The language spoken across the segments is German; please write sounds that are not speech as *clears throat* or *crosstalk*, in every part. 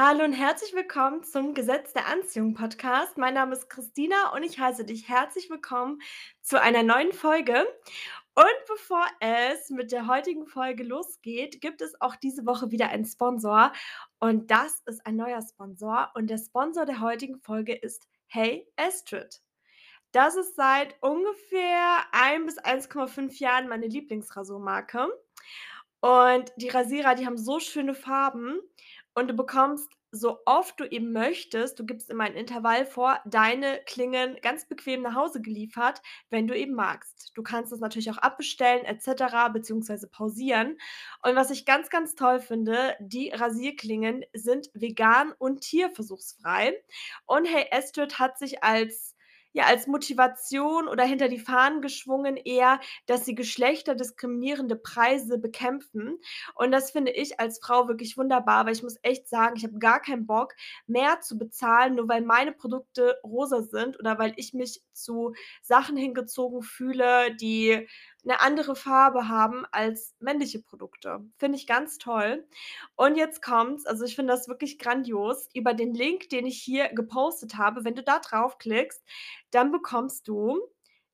Hallo und herzlich willkommen zum Gesetz der Anziehung Podcast. Mein Name ist Christina und ich heiße dich herzlich willkommen zu einer neuen Folge. Und bevor es mit der heutigen Folge losgeht, gibt es auch diese Woche wieder einen Sponsor. Und das ist ein neuer Sponsor. Und der Sponsor der heutigen Folge ist Hey Astrid. Das ist seit ungefähr 1 bis 1,5 Jahren meine Lieblingsrasurmarke. Und die Rasierer, die haben so schöne Farben und du bekommst so oft du eben möchtest du gibst immer ein Intervall vor, deine Klingen ganz bequem nach Hause geliefert, wenn du eben magst. Du kannst es natürlich auch abbestellen et cetera beziehungsweise pausieren. Und was ich ganz, ganz toll finde, die Rasierklingen sind vegan und tierversuchsfrei. Und Hey Astrid hat sich als ja, als Motivation oder hinter die Fahnen geschwungen eher, dass sie geschlechterdiskriminierende Preise bekämpfen. Und das finde ich als Frau wirklich wunderbar, weil ich muss echt sagen, ich habe gar keinen Bock, mehr zu bezahlen, nur weil meine Produkte rosa sind oder weil ich mich zu Sachen hingezogen fühle, die 'ne andere Farbe haben als männliche Produkte. Finde ich ganz toll. Und jetzt kommt's, also, ich finde das wirklich grandios. Über den Link, den ich hier gepostet habe, wenn du da draufklickst, dann bekommst du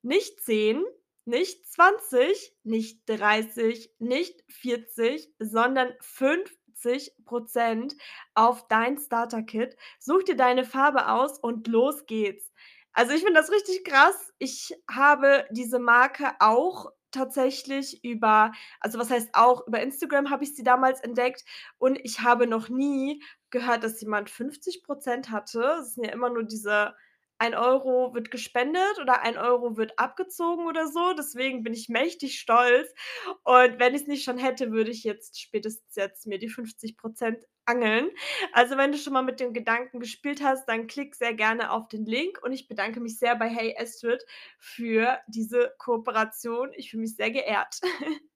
nicht 10, nicht 20, nicht 30, nicht 40, sondern 50 % auf dein Starter-Kit. Such dir deine Farbe aus und los geht's. Also, ich finde das richtig krass. Ich habe diese Marke auch tatsächlich über also, was heißt auch, über Instagram habe ich sie damals entdeckt und ich habe noch nie gehört, dass jemand 50 % hatte. Es sind ja immer nur diese 1 € wird gespendet oder 1 € wird abgezogen oder so. Deswegen bin ich mächtig stolz. Und wenn ich's nicht schon hätte, würde ich jetzt spätestens jetzt mir die 50 % angeln. Also, wenn du schon mal mit dem Gedanken gespielt hast, dann klick sehr gerne auf den Link und ich bedanke mich sehr bei Hey Astrid für diese Kooperation. Ich fühle mich sehr geehrt. *laughs*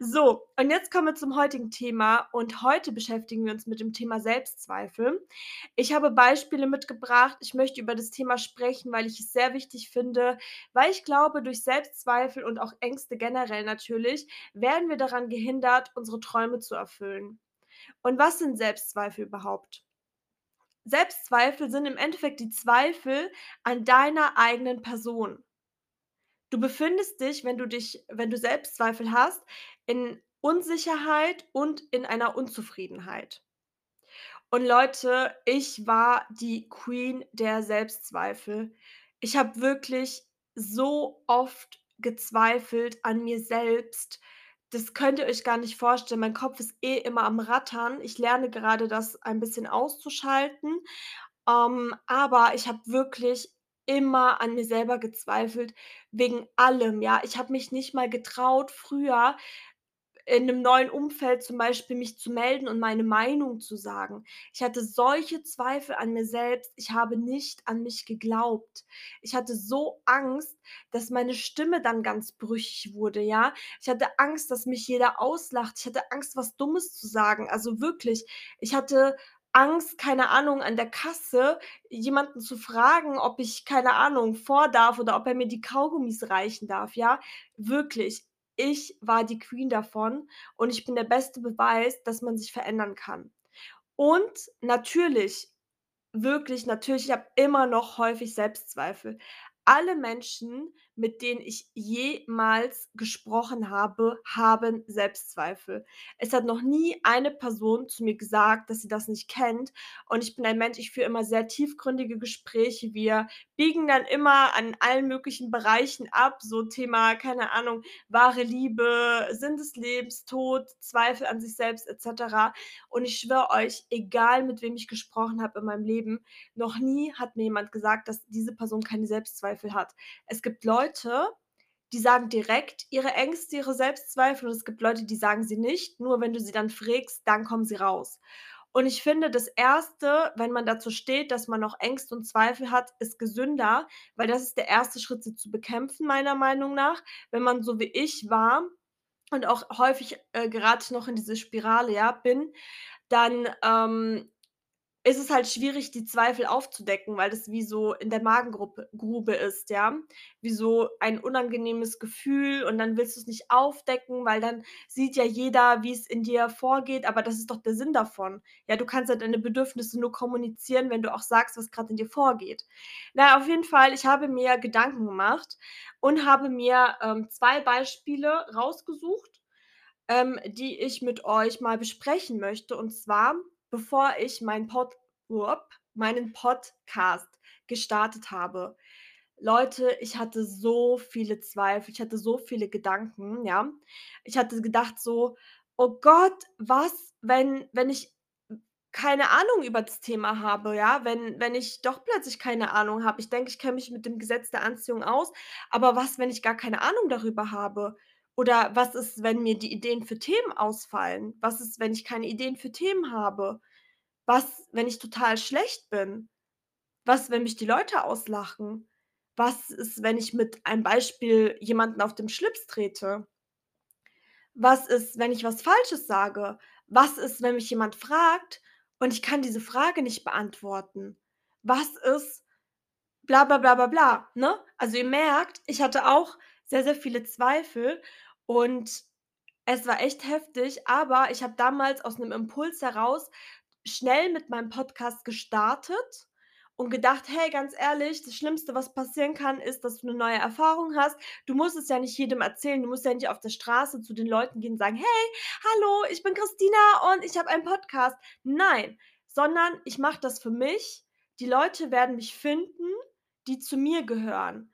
So, und jetzt kommen wir zum heutigen Thema und heute beschäftigen wir uns mit dem Thema Selbstzweifel. Ich habe Beispiele mitgebracht. Ich möchte über das Thema sprechen, weil ich es sehr wichtig finde, weil ich glaube, durch Selbstzweifel und auch Ängste generell natürlich, werden wir daran gehindert, unsere Träume zu erfüllen. Und was sind Selbstzweifel überhaupt? Selbstzweifel sind im Endeffekt die Zweifel an deiner eigenen Person. Du befindest dich, wenn du dich wenn du Selbstzweifel hast, in Unsicherheit und in einer Unzufriedenheit. Und Leute, ich war die Queen der Selbstzweifel. Ich habe wirklich so oft gezweifelt an mir selbst. Das könnt ihr euch gar nicht vorstellen. Mein Kopf ist eh immer am Rattern. Ich lerne gerade, das ein bisschen auszuschalten. Ähm, aber ich habe wirklich immer an mir selber gezweifelt, wegen allem, ja. Ich habe mich nicht mal getraut, früher in 'nem neuen Umfeld zum Beispiel mich zu melden und meine Meinung zu sagen. Ich hatte solche Zweifel an mir selbst. Ich habe nicht an mich geglaubt. Ich hatte so Angst, dass meine Stimme dann ganz brüchig wurde, ja. Ich hatte Angst, dass mich jeder auslacht. Ich hatte Angst, was Dummes zu sagen. Also, wirklich, ich hatte Angst, keine Ahnung, an der Kasse jemanden zu fragen, ob ich, keine Ahnung, vor darf oder ob er mir die Kaugummis reichen darf, ja? Wirklich, ich war die Queen davon und ich bin der beste Beweis, dass man sich verändern kann. Und natürlich, wirklich natürlich, ich habe immer noch häufig Selbstzweifel. Alle Menschen, mit denen ich jemals gesprochen habe, haben Selbstzweifel. Es hat noch nie eine Person zu mir gesagt, dass sie das nicht kennt. Und ich bin ein Mensch, ich führe immer sehr tiefgründige Gespräche. Wir biegen dann immer an allen möglichen Bereichen ab, so Thema, keine Ahnung, wahre Liebe, Sinn des Lebens, Tod, Zweifel an sich selbst et cetera. Und ich schwöre euch, egal mit wem ich gesprochen habe in meinem Leben, noch nie hat mir jemand gesagt, dass diese Person keine Selbstzweifel hat. Es gibt Leute, die sagen direkt ihre Ängste, ihre Selbstzweifel und es gibt Leute, die sagen sie nicht, nur wenn du sie dann frägst, dann kommen sie raus. Und ich finde, das 1., wenn man dazu steht, dass man noch Ängste und Zweifel hat, ist gesünder, weil das ist der 1. Schritt, sie zu bekämpfen, meiner Meinung nach. Wenn man so wie ich war und auch häufig, äh, gerate ich noch in diese Spirale, ja, bin, dann, ähm ist es halt schwierig, die Zweifel aufzudecken, weil das wie so in der Magengruppe Grube ist, ja? Wie so ein unangenehmes Gefühl und dann willst du's nicht aufdecken, weil dann sieht ja jeder, wie's in dir vorgeht, aber das ist doch der Sinn davon. Ja, du kannst ja deine Bedürfnisse nur kommunizieren, wenn du auch sagst, was grad in dir vorgeht. Na auf jeden Fall, ich habe mir Gedanken gemacht und habe mir, ähm, 2 Beispiele rausgesucht, ähm, die ich mit euch mal besprechen möchte. Und zwar, bevor ich meinen Pod meinen Podcast gestartet habe. Leute, ich hatte so viele Zweifel, ich hatte so viele Gedanken, ja? Ich hatte gedacht so: „Oh Gott, was, wenn wenn ich keine Ahnung über das Thema habe, ja? Wenn wenn ich doch plötzlich keine Ahnung habe. Ich denke, ich kenne mich mit dem Gesetz der Anziehung aus, aber was, wenn ich gar keine Ahnung darüber habe? Oder was ist, wenn mir die Ideen für Themen ausfallen? Was ist, wenn ich keine Ideen für Themen habe? Was, wenn ich total schlecht bin? Was, wenn mich die Leute auslachen? Was ist, wenn ich mit einem Beispiel jemanden auf den Schlips trete? Was ist, wenn ich was Falsches sage? Was ist, wenn mich jemand fragt und ich kann diese Frage nicht beantworten? Was ist bla bla bla bla bla, ne? Also, ihr merkt, ich hatte auch sehr, sehr viele Zweifel und es war echt heftig, aber ich habe damals aus 'nem Impuls heraus schnell mit meinem Podcast gestartet und gedacht: „Hey, ganz ehrlich, das Schlimmste, was passieren kann, ist, dass du 'ne neue Erfahrung hast. Du musst es ja nicht jedem erzählen. Du musst ja nicht auf der Straße zu den Leuten gehen und sagen: ‚Hey, hallo, ich bin Christina und ich habe einen Podcast.‘“ Nein, sondern ich mache das für mich. Die Leute werden mich finden, die zu mir gehören.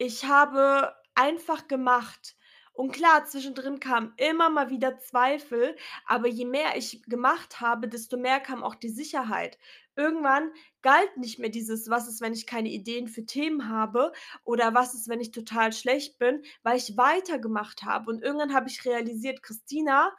Ich habe einfach gemacht. Und klar, zwischendrin kamen immer mal wieder Zweifel, aber je mehr ich gemacht habe, desto mehr kam auch die Sicherheit. Irgendwann galt nicht mehr dieses: „Was ist, wenn ich keine Ideen für Themen habe?“ oder „Was ist, wenn ich total schlecht bin?“, weil ich weitergemacht habe. Und irgendwann habe ich realisiert: „Christina,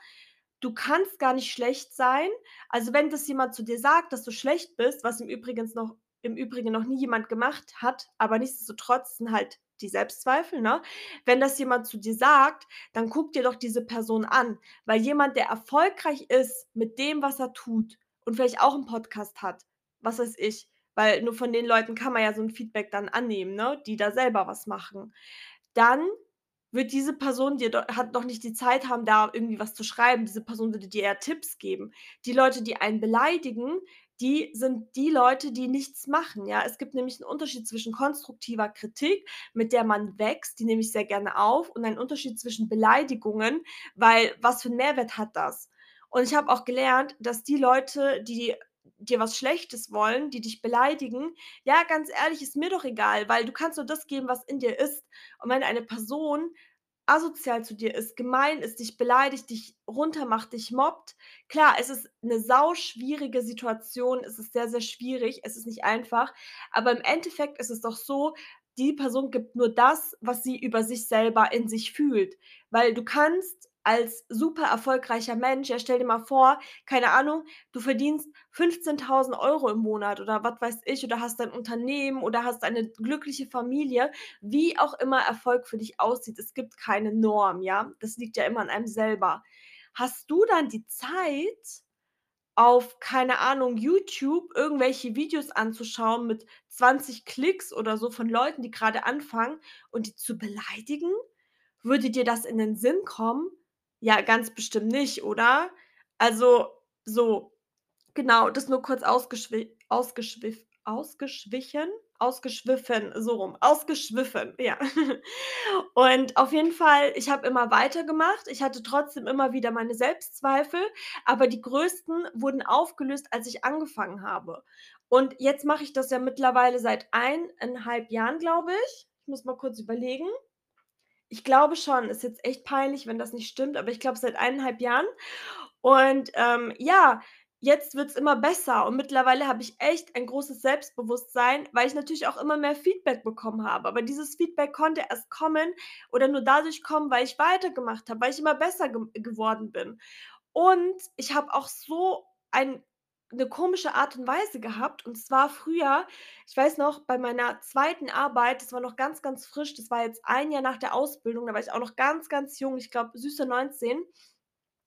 du kannst gar nicht schlecht sein.“ Also, wenn das jemand zu dir sagt, dass du schlecht bist, was im Übrigens noch im Übrigen noch nie jemand gemacht hat, aber nichtsdestotrotz sind halt die Selbstzweifel, ne? Wenn das jemand zu dir sagt, dann guck dir doch diese Person an, weil jemand, der erfolgreich ist mit dem, was er tut und vielleicht auch 'n Podcast hat, was weiß ich, weil nur von den Leuten kann man ja so 'n Feedback dann annehmen, ne, die da selber was machen. Dann wird diese Person dir hat doch nicht die Zeit haben, da irgendwie was zu schreiben. Diese Person würde dir eher Tipps geben. Die Leute, die einen beleidigen, die sind die Leute, die nichts machen, ja? Es gibt nämlich 'n Unterschied zwischen konstruktiver Kritik, mit der man wächst, die nehme ich sehr gerne auf, und einen Unterschied zwischen Beleidigungen, weil was für 'n Mehrwert hat das? Und ich habe auch gelernt, dass die Leute, die dir was Schlechtes wollen, die dich beleidigen ja, ganz ehrlich, ist mir doch egal, weil du kannst nur das geben, was in dir ist. Und wenn eine Person asozial zu dir ist, gemein ist, dich beleidigt, dich runtermacht, dich mobbt klar, es ist 'ne sauschwierige Situation. Es ist sehr, sehr schwierig. Es ist nicht einfach. Aber im Endeffekt ist es doch so, die Person gibt nur das, was sie über sich selber in sich fühlt. Weil du kannst als super erfolgreicher Mensch ja, stell dir mal vor, keine Ahnung, du verdienst 15.000 € im Monat oder was weiß ich oder hast dein Unternehmen oder hast eine glückliche Familie. Wie auch immer Erfolg für dich aussieht, es gibt keine Norm, ja? Das liegt ja immer an einem selber. Hast du dann die Zeit, auf, keine Ahnung, YouTube irgendwelche Videos anzuschauen mit 20 Klicks oder so von Leuten, die grade anfangen und die zu beleidigen? Würde dir das in den Sinn kommen? Ja, ganz bestimmt nicht, oder? Also, so, genau, das nur kurz ausgeschwi ausgeschwiff ausgeschwichen ausgeschwiffen, so rum, ausgeschwiffen, ja. *laughs* Und auf jeden Fall, ich habe immer weitergemacht. Ich hatte trotzdem immer wieder meine Selbstzweifel, aber die größten wurden aufgelöst, als ich angefangen habe. Und jetzt mache ich das ja mittlerweile seit 1 1/2 Jahren, glaube ich. Ich muss mal kurz überlegen. Ich glaube schon, ist jetzt echt peinlich, wenn das nicht stimmt, aber ich glaube seit 1 1/2 Jahren. Und, ähm, ja, jetzt wird's immer besser und mittlerweile habe ich echt ein großes Selbstbewusstsein, weil ich natürlich auch immer mehr Feedback bekommen habe. Aber dieses Feedback konnte erst kommen oder nur dadurch kommen, weil ich weitergemacht habe, weil ich immer besser ge geworden bin. Und ich habe auch so ein 'ne komische Art und Weise gehabt, und zwar früher ich weiß noch, bei meiner 2. Arbeit, das war noch ganz, ganz frisch, das war jetzt 1 Jahr nach der Ausbildung, da war ich auch noch ganz, ganz jung, ich glaube süße 19.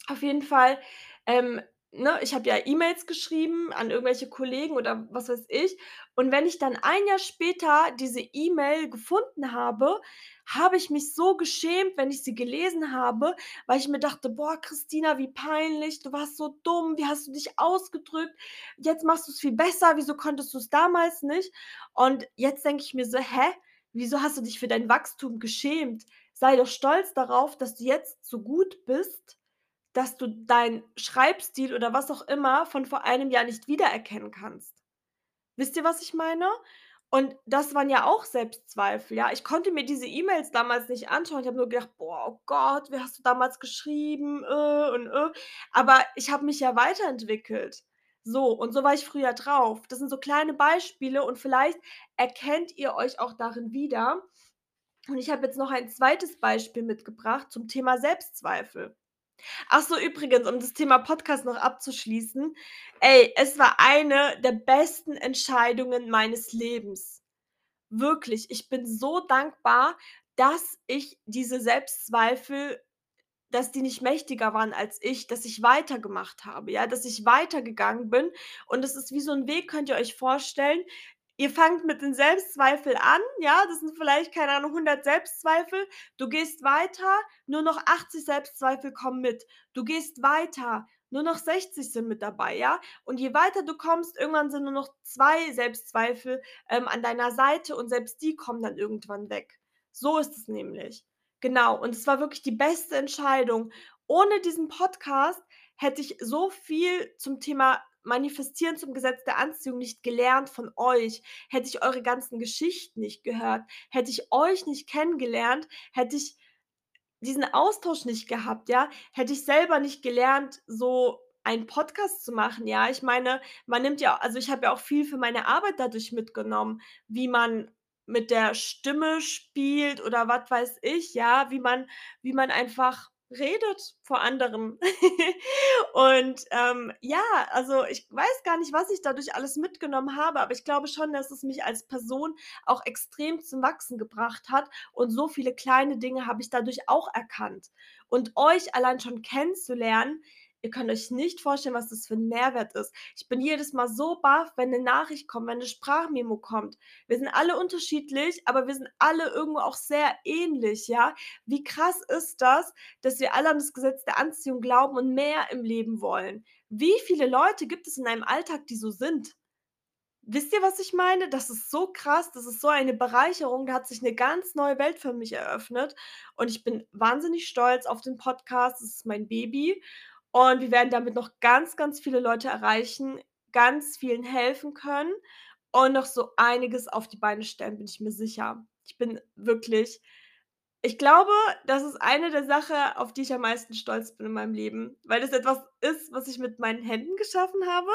Auf jeden Fall, ähm, ne, ich habe ja E-Mails geschrieben an irgendwelche Kollegen oder was weiß ich. Und wenn ich dann ein Jahr später diese E-Mail gefunden habe, habe ich mich so geschämt, wenn ich sie gelesen habe, weil ich mir dachte: „Boah, Christina, wie peinlich, du warst so dumm, wie hast du dich ausgedrückt? Jetzt machst du's viel besser, wieso konntest du's damals nicht?“ Und jetzt denke ich mir so: „Hä, wieso hast du dich für dein Wachstum geschämt? Sei doch stolz darauf, dass du jetzt so gut bist, dass du deinen Schreibstil oder was auch immer von vor einem Jahr nicht wiedererkennen kannst. Wisst ihr, was ich meine? Und das waren ja auch Selbstzweifel, ja. Ich konnte mir diese E-Mails damals nicht anschauen. Ich habe nur gedacht: „Boah, oh Gott, wie hast du damals geschrieben, äh und äh.“ Aber ich habe mich ja weiterentwickelt. So, und so war ich früher drauf. Das sind so kleine Beispiele und vielleicht erkennt ihr euch auch darin wieder. Und ich habe jetzt noch ein zweites Beispiel mitgebracht zum Thema Selbstzweifel. Ach so, übrigens, um das Thema Podcast noch abzuschließen. Ey, es war eine der besten Entscheidungen meines Lebens. Wirklich, ich bin so dankbar, dass ich diese Selbstzweifel dass die nicht mächtiger waren als ich, dass ich weitergemacht habe, ja, dass ich weitergegangen bin. Und das ist wie so 'n Weg, könnt ihr euch vorstellen. Ihr fangt mit den Selbstzweifel an, ja, das sind vielleicht, keine Ahnung, 100 Selbstzweifel. Du gehst weiter, nur noch 80 Selbstzweifel kommen mit. Du gehst weiter, nur noch 60 sind mit dabei, ja? Und je weiter du kommst, irgendwann sind nur noch 2 Selbstzweifel, ähm, an deiner Seite und selbst die kommen dann irgendwann weg. So ist es nämlich. Genau, und es war wirklich die beste Entscheidung. Ohne diesen Podcast hätte ich so viel zum Thema Manifestieren zum Gesetz der Anziehung nicht gelernt von euch, hätte ich eure ganzen Geschichten nicht gehört, hätte ich euch nicht kennengelernt, hätte ich diesen Austausch nicht gehabt, ja, hätte ich selber nicht gelernt, so einen Podcast zu machen, ja. Ich meine, man nimmt ja also, ich habe ja auch viel für meine Arbeit dadurch mitgenommen, wie man mit der Stimme spielt oder was weiß ich, ja, wie man wie man einfach redet vor anderen. *laughs* Und, ähm, ja, also, ich weiß gar nicht, was ich dadurch alles mitgenommen habe, aber ich glaube schon, dass es mich als Person auch extrem zum Wachsen gebracht hat und so viele kleine Dinge habe ich dadurch auch erkannt. Und euch allein schon kennenzulernen, ihr könnt euch nicht vorstellen, was das für 'n Mehrwert ist. Ich bin jedes Mal so baff, wenn 'ne Nachricht kommt, wenn 'ne Sprachmemo kommt. Wir sind alle unterschiedlich, aber wir sind alle irgendwo auch sehr ähnlich, ja? Wie krass ist das, dass wir alle an das Gesetz der Anziehung glauben und mehr im Leben wollen? Wie viele Leute gibt es in deinem Alltag, die so sind? Wisst ihr, was ich meine? Das ist so krass, das ist so eine Bereicherung, da hat sich 'ne ganz neue Welt für mich eröffnet und ich bin wahnsinnig stolz auf den Podcast. Es ist mein Baby und wir werden damit noch ganz, ganz viele Leute erreichen, ganz vielen helfen können und noch so einiges auf die Beine stellen, bin ich mir sicher. Ich bin wirklich ich glaube, das ist eine der Sache, auf die ich am meisten stolz bin in meinem Leben, weil das etwas ist, was ich mit meinen Händen geschaffen habe.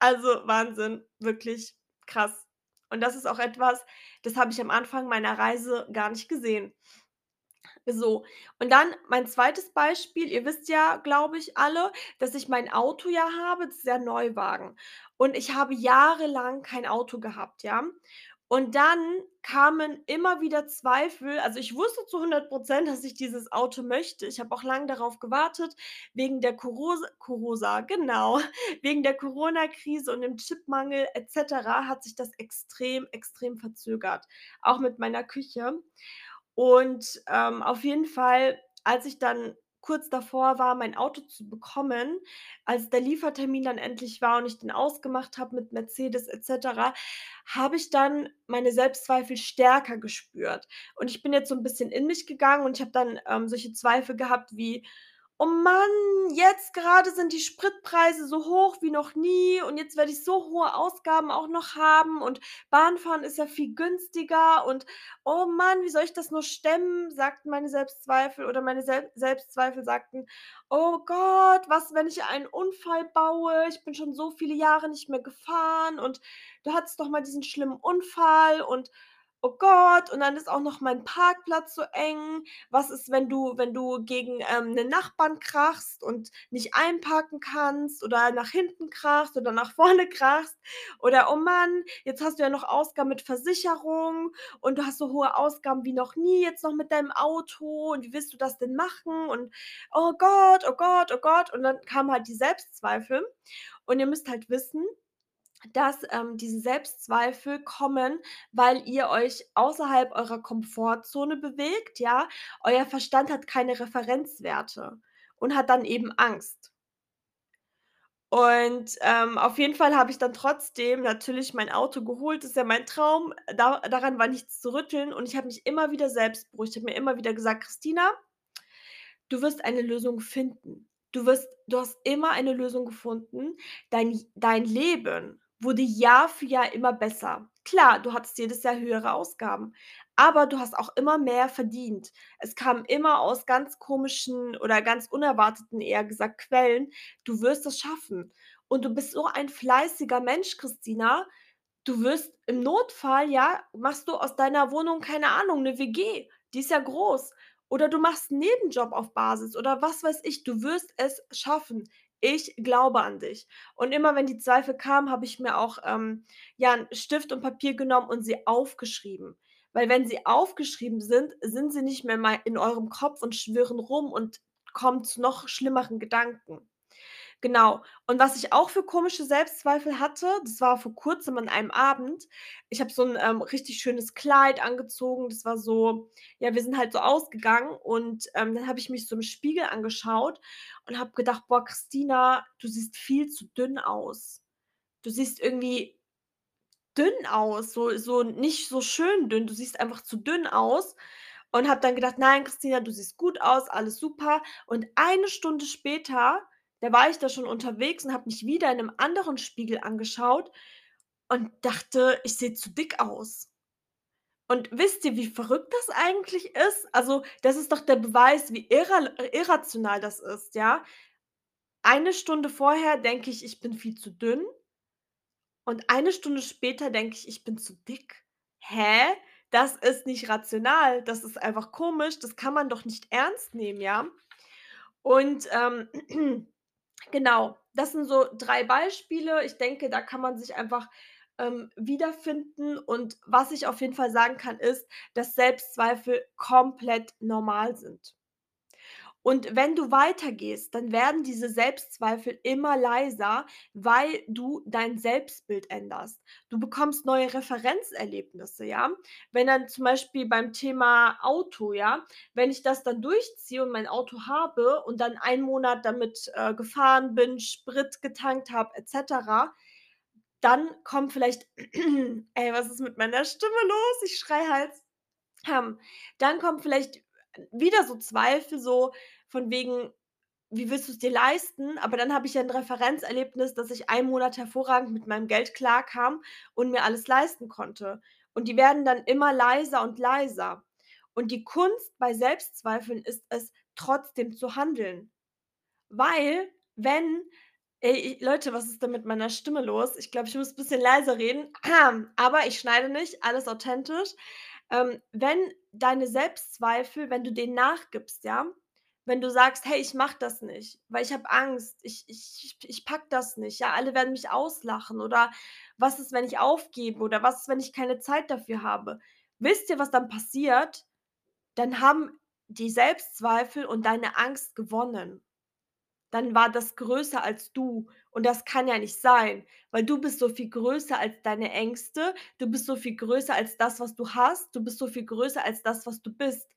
Also, Wahnsinn, wirklich krass. Und das ist auch etwas, das habe ich am Anfang meiner Reise gar nicht gesehen. So, und dann mein zweites Beispiel. Ihr wisst ja, glaube ich, alle, dass ich mein Auto ja habe, das ist ja Neuwagen. Und ich habe jahrelang kein Auto gehabt, ja? Und dann kamen immer wieder Zweifel. Also, ich wusste zu 100 %, dass ich dieses Auto möchte. Ich habe auch lang darauf gewartet, wegen der Korosa, genau, *laughs* wegen der Coronakrise und dem Chipmangel et cetera hat sich das extrem, extrem verzögert, auch mit meiner Küche. Und, ähm, auf jeden Fall, als ich dann kurz davor war, mein Auto zu bekommen, als der Liefertermin dann endlich war und ich den ausgemacht habe mit Mercedes et cetera, habe ich dann meine Selbstzweifel stärker gespürt. Und ich bin jetzt so 'n bisschen in mich gegangen und ich habe dann, ähm, solche Zweifel gehabt wie: „Oh Mann, jetzt grade sind die Spritpreise so hoch wie noch nie und jetzt werde ich so hohe Ausgaben auch noch haben und Bahnfahren ist ja viel günstiger und oh Mann, wie soll ich das nur stemmen?“, sagten meine Selbstzweifel oder meine Selb Selbstzweifel sagten: „Oh Gott, was, wenn ich einen Unfall baue? Ich bin schon so viele Jahre nicht mehr gefahren und du hattest doch mal diesen schlimmen Unfall und „Oh Gott, und dann ist auch noch mein Parkplatz so eng. Was ist, wenn du wenn du gegen, ähm, 'nen Nachbarn krachst und nicht einparken kannst oder nach hinten krachst oder nach *laughs* vorne krachst? Oder oh Mann, jetzt hast du ja noch Ausgaben mit Versicherung und du hast so hohe Ausgaben wie noch nie jetzt noch mit deinem Auto und wie willst du das denn machen? Und oh Gott, oh Gott, oh Gott.“ Und dann kamen halt die Selbstzweifel. Und ihr müsst halt wissen, dass, ähm, diese Selbstzweifel kommen, weil ihr euch außerhalb eurer Komfortzone bewegt, ja? Euer Verstand hat keine Referenzwerte und hat dann eben Angst. Und, ähm, auf jeden Fall habe ich dann trotzdem natürlich mein Auto geholt. Das ist ja mein Traum. Da daran war nichts zu rütteln und ich habe mich immer wieder selbst beruhigt. Ich habe mir immer wieder gesagt: „Christina, du wirst eine Lösung finden. Du wirst du hast immer eine Lösung gefunden. Dein dein Leben wurde Jahr für Jahr immer besser. Klar, du hattest jedes Jahr höhere Ausgaben, aber du hast auch immer mehr verdient. Es kam immer aus ganz komischen oder ganz unerwarteten, eher gesagt, Quellen. Du wirst es schaffen. Und du bist so ein fleißiger Mensch, Christina. Du wirst im Notfall, ja machst du aus deiner Wohnung, keine Ahnung, 'ne WG. Die ist ja groß. Oder du machst 'n Nebenjob auf Basis oder was weiß ich. Du wirst es schaffen. Ich glaube an dich. Und immer wenn die Zweifel kamen, habe ich mir auch, ähm, ja, 'n Stift und Papier genommen und sie aufgeschrieben. Weil wenn sie aufgeschrieben sind, sind sie nicht mehr mal in eurem Kopf und schwirren rum und kommen zu noch schlimmeren Gedanken. Genau. Und was ich auch für komische Selbstzweifel hatte, das war vor Kurzem an einem Abend. Ich habe so 'n, ähm, richtig schönes Kleid angezogen. Das war so ja, wir sind halt so ausgegangen und, ähm, dann habe ich mich so im Spiegel angeschaut und habe gedacht: „Boah, Christina, du siehst viel zu dünn aus. Du siehst irgendwie dünn aus, so so nicht so schön dünn. Du siehst einfach zu dünn aus.“ Und habe dann gedacht: „Nein, Christina, du siehst gut aus, alles super.“ Und eine Stunde später, da war ich da schon unterwegs und habe mich wieder in 'nem anderen Spiegel angeschaut und dachte, ich sehe zu dick aus. Und wisst ihr, wie verrückt das eigentlich ist? Also, das ist doch der Beweis, wie irral irrational das ist, ja? Eine Stunde vorher denke ich, ich bin viel zu dünn und eine Stunde später denke ich, ich bin zu dick. Hä? Das ist nicht rational. Das ist einfach komisch. Das kann man doch nicht ernst nehmen, ja? Und, ähm, *clears throat* genau, das sind so 3 Beispiele. Ich denke, da kann man sich einfach, ähm, wiederfinden. Und was ich auf jeden Fall sagen kann, ist, dass Selbstzweifel komplett normal sind. Und wenn du weitergehst, dann werden diese Selbstzweifel immer leiser, weil du dein Selbstbild änderst. Du bekommst neue Referenzerlebnisse, ja? Wenn dann zum Beispiel beim Thema Auto, ja wenn ich das dann durchziehe und mein Auto habe und dann einen Monat damit, äh, gefahren bin, Sprit getankt habe et cetera, dann kommt vielleicht *clears throat* ey, was ist mit meiner Stimme los? Ich schreie halt. Ähm, dann kommen vielleicht wieder so Zweifel, so von wegen: „Wie willst du's dir leisten?“ Aber dann habe ich ja 'n Referenzerlebnis, dass ich einen Monat hervorragend mit meinem Geld klarkam und mir alles leisten konnte. Und die werden dann immer leiser und leiser. Und die Kunst bei Selbstzweifeln ist es, trotzdem zu handeln. Weil, wenn ey, Leute, was ist denn mit meiner Stimme los? Ich glaube, ich muss bisschen leiser reden, *clears throat* aber ich schneide nicht, alles authentisch. Ähm, wenn deine Selbstzweifel wenn du denen nachgibst, ja? Wenn du sagst: „Hey, ich mache das nicht, weil ich habe Angst. Ich ich ich packe das nicht, ja, alle werden mich auslachen.“ Oder: „Was ist, wenn ich aufgebe?“ Oder: „Was ist, wenn ich keine Zeit dafür habe?“ Wisst ihr, was dann passiert? Dann haben die Selbstzweifel und deine Angst gewonnen. Dann war das größer als du und das kann ja nicht sein, weil du bist so viel größer als deine Ängste. Du bist so viel größer als das, was du hast. Du bist so viel größer als das, was du bist.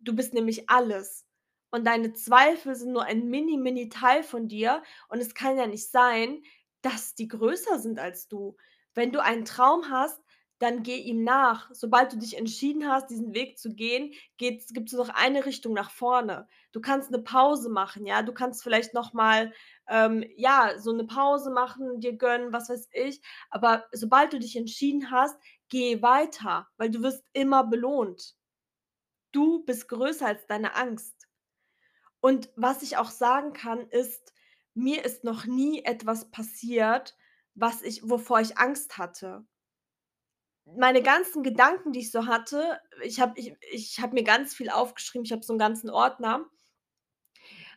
Du bist nämlich alles. Und deine Zweifel sind nur ein mini, mini Teil von dir und es kann ja nicht sein, dass die größer sind als du. Wenn du einen Traum hast, dann geh ihm nach. Sobald du dich entschieden hast, diesen Weg zu gehen, gibt's nur noch eine Richtung nach vorne. Du kannst 'ne Pause machen, ja? Du kannst vielleicht noch mal, ähm, ja, so 'ne Pause machen, dir gönnen, was weiß ich. Aber sobald du dich entschieden hast, geh weiter, weil du wirst immer belohnt. Du bist größer als deine Angst. Und was ich auch sagen kann, ist, mir ist noch nie etwas passiert, was ich wovor ich Angst hatte. Meine ganzen Gedanken, die ich so hatte ich habe ich ich habe mir ganz viel aufgeschrieben. Ich habe so 'n ganzen Ordner.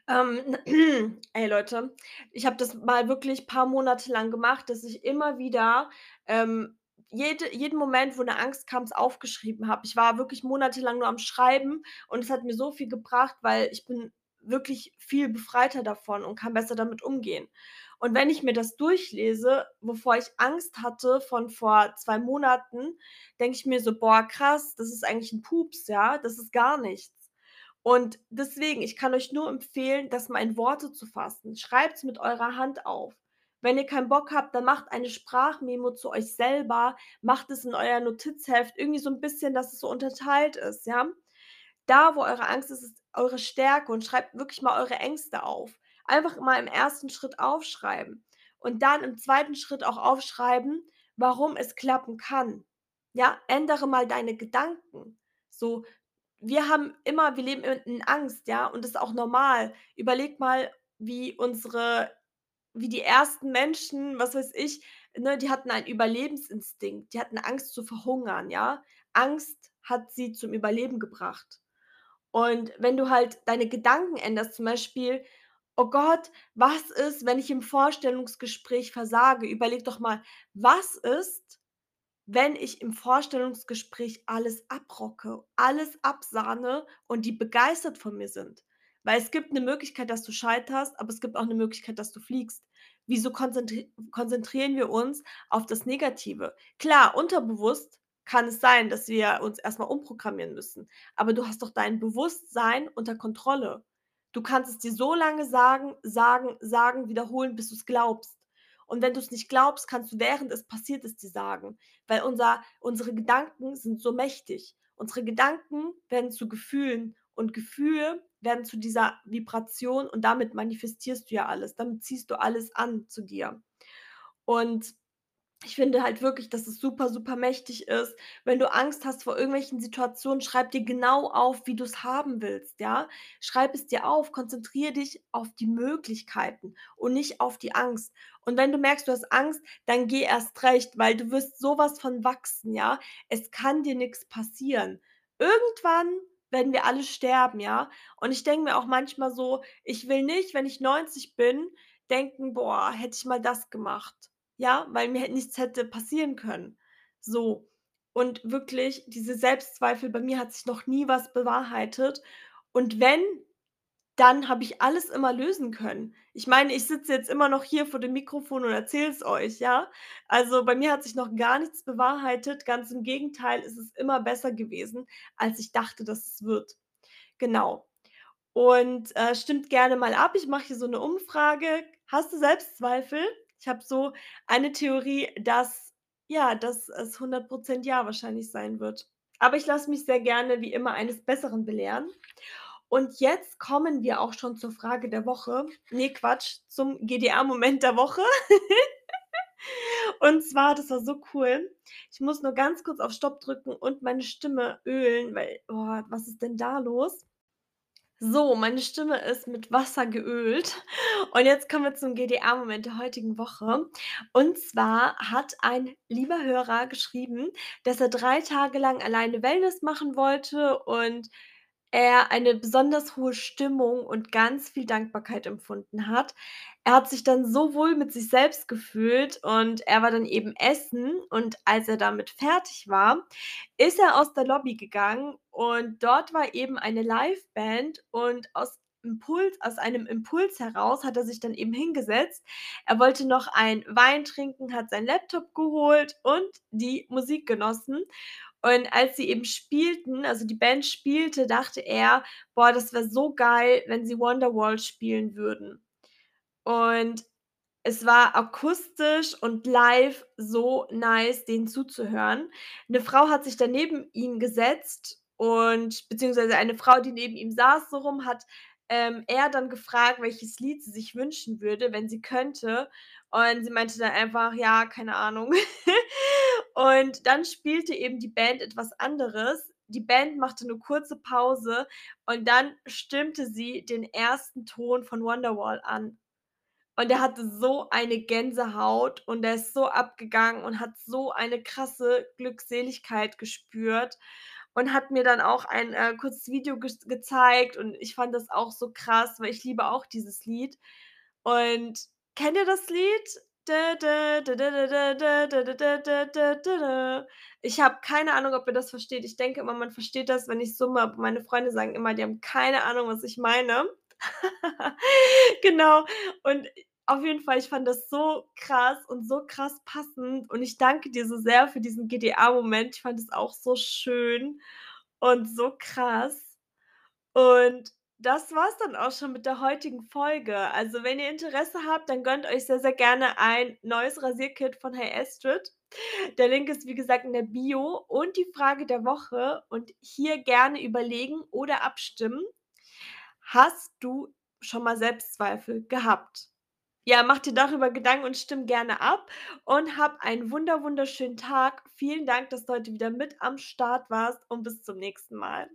Ähm, *clears throat* ey Leute, ich habe das mal wirklich paar Monate lang gemacht, dass ich immer wieder, ähm, jede jeden Moment, wo 'ne Angst kam, es aufgeschrieben habe. Ich war wirklich monatelang nur am Schreiben und es hat mir so viel gebracht, weil ich bin wirklich viel befreiter davon und kann besser damit umgehen. Und wenn ich mir das durchlese, wovor ich Angst hatte von vor 2 Monaten, denke ich mir so: „Boah, krass, das ist eigentlich 'n Pups, ja, das ist gar nichts.“ Und deswegen, ich kann euch nur empfehlen, das mal in Worte zu fassen. Schreibt's mit eurer Hand auf. Wenn ihr keinen Bock habt, dann macht eine Sprachmemo zu euch selber, macht es in euer Notizheft, irgendwie so 'n bisschen, dass es so unterteilt ist, ja? Da, wo eure Angst ist, ist eure Stärke und schreibt wirklich mal eure Ängste auf. Einfach mal im 1. Schritt aufschreiben und dann im 2. Schritt auch aufschreiben, warum es klappen kann. Ja, ändere mal deine Gedanken. So, wir haben immer wir leben in Angst, ja, und das ist auch normal. Überlegt mal, wie unsere wie die ersten Menschen, was weiß ich, ne, die hatten einen Überlebensinstinkt. Die hatten Angst zu verhungern, ja? Angst hat sie zum Überleben gebracht. Und wenn du halt deine Gedanken änderst, zum Beispiel: „Oh Gott, was ist, wenn ich im Vorstellungsgespräch versage?“ Überleg doch mal: „Was ist, wenn ich im Vorstellungsgespräch alles abrocke, alles absahne und die begeistert von mir sind?“ Weil es gibt 'ne Möglichkeit, dass du scheiterst, aber es gibt auch 'ne Möglichkeit, dass du fliegst. Wieso konzentri konzentrieren wir uns auf das Negative? Klar, unterbewusst kann es sein, dass wir uns erst mal umprogrammieren müssen, aber du hast doch dein Bewusstsein unter Kontrolle. Du kannst es dir so lange sagen, sagen, sagen, wiederholen, bis du's glaubst. Und wenn du's nicht glaubst, kannst du, während es passiert es dir sagen, weil unser unsere Gedanken sind so mächtig. Unsere Gedanken werden zu Gefühlen und Gefühle werden zu dieser Vibration und damit manifestierst du ja alles. Damit ziehst du alles an zu dir. Und ich finde halt wirklich, dass es super, super mächtig ist. Wenn du Angst hast vor irgendwelchen Situationen, schreib dir genau auf, wie du's haben willst, ja? Schreib es dir auf, konzentriere dich auf die Möglichkeiten und nicht auf die Angst. Und wenn du merkst, du hast Angst, dann geh erst recht, weil du wirst so was von wachsen, ja? Es kann dir nix passieren. Irgendwann werden wir alle sterben, ja? Und ich denke mir auch manchmal so: „Ich will nicht, wenn ich 90 bin, denken: ‚Boah, hätte ich mal das gemacht.‘“ Ja, weil mir nichts hätte passieren können. So. Und wirklich, diese Selbstzweifel bei mir hat sich noch nie was bewahrheitet. Und wenn, dann habe ich alles immer lösen können. Ich meine, ich sitze jetzt immer noch hier vor dem Mikrofon und erzähle es euch, ja? Also, bei mir hat sich noch gar nichts bewahrheitet. Ganz im Gegenteil, es ist immer besser gewesen, als ich dachte, dass es wird. Genau. Und, äh, stimmt gerne mal ab. Ich mache hier so 'ne Umfrage. Hast du Selbstzweifel? Ich habe so eine Theorie, dass ja, dass es 100 % ja wahrscheinlich sein wird. Aber ich lasse mich sehr gerne wie immer eines Besseren belehren. Und jetzt kommen wir auch schon zur Frage der Woche. Ne, Quatsch, zum GDR-Moment der Woche. *laughs* Und zwar, das war so cool. Ich muss nur ganz kurz auf Stopp drücken und meine Stimme ölen, weil oh, was ist denn da los? So, meine Stimme ist mit Wasser geölt. Und jetzt kommen wir zum GDR-Moment der heutigen Woche. Und zwar hat ein lieber Hörer geschrieben, dass er 3 Tage lang alleine Wellness machen wollte und er eine besonders hohe Stimmung und ganz viel Dankbarkeit empfunden hat. Er hat sich dann so wohl mit sich selbst gefühlt und er war dann eben essen und als er damit fertig war, ist er aus der Lobby gegangen und dort war eben eine Liveband und aus Impuls aus einem Impuls heraus hat er sich dann eben hingesetzt. Er wollte noch einen Wein trinken, hat seinen Laptop geholt und die Musik genossen. Und als sie eben spielten, also die Band spielte, dachte er: „Boah, das wäre so geil, wenn sie Wonderwall spielen würden.“ Und es war akustisch und live so nice, denen zuzuhören. 'Ne Frau hat sich dann neben ihn gesetzt und beziehungsweise eine Frau, die neben ihm saß so rum, hat, ähm, er dann gefragt, welches Lied sie sich wünschen würde, wenn sie könnte. Und sie meinte dann einfach: „Ja, keine Ahnung.“ *laughs* Und dann spielte eben die Band etwas anderes. Die Band machte 'ne kurze Pause und dann stimmte sie den 1. Ton von Wonderwall an. Und der hatte so eine Gänsehaut und der ist so abgegangen und hat so eine krasse Glückseligkeit gespürt und hat mir dann auch ein äh, kurzes Video ge gezeigt und ich fand das auch so krass, weil ich liebe auch dieses Lied. Und kennt ihr das Lied? Ich habe keine Ahnung, ob ihr das versteht. Ich denke immer, man versteht das, wenn ich summe. Aber meine Freunde sagen immer, die haben keine Ahnung, was ich meine. genau. Und auf jeden Fall, ich fand das so krass und so krass passend und ich danke dir so sehr für diesen GDA-Moment. Ich fand es auch so schön und so krass. Und das war's dann auch schon mit der heutigen Folge. Also, wenn ihr Interesse habt, dann gönnt euch sehr, sehr gerne ein neues Rasierkit von Hey Astrid. Der Link ist, wie gesagt, in der Bio und die Frage der Woche und hier gerne überlegen oder abstimmen. Hast du schon mal Selbstzweifel gehabt? Ja, mach dir darüber Gedanken und stimm gerne ab und hab einen wunder wunderschönen Tag. Vielen Dank, dass du heute wieder mit am Start warst und bis zum nächsten Mal.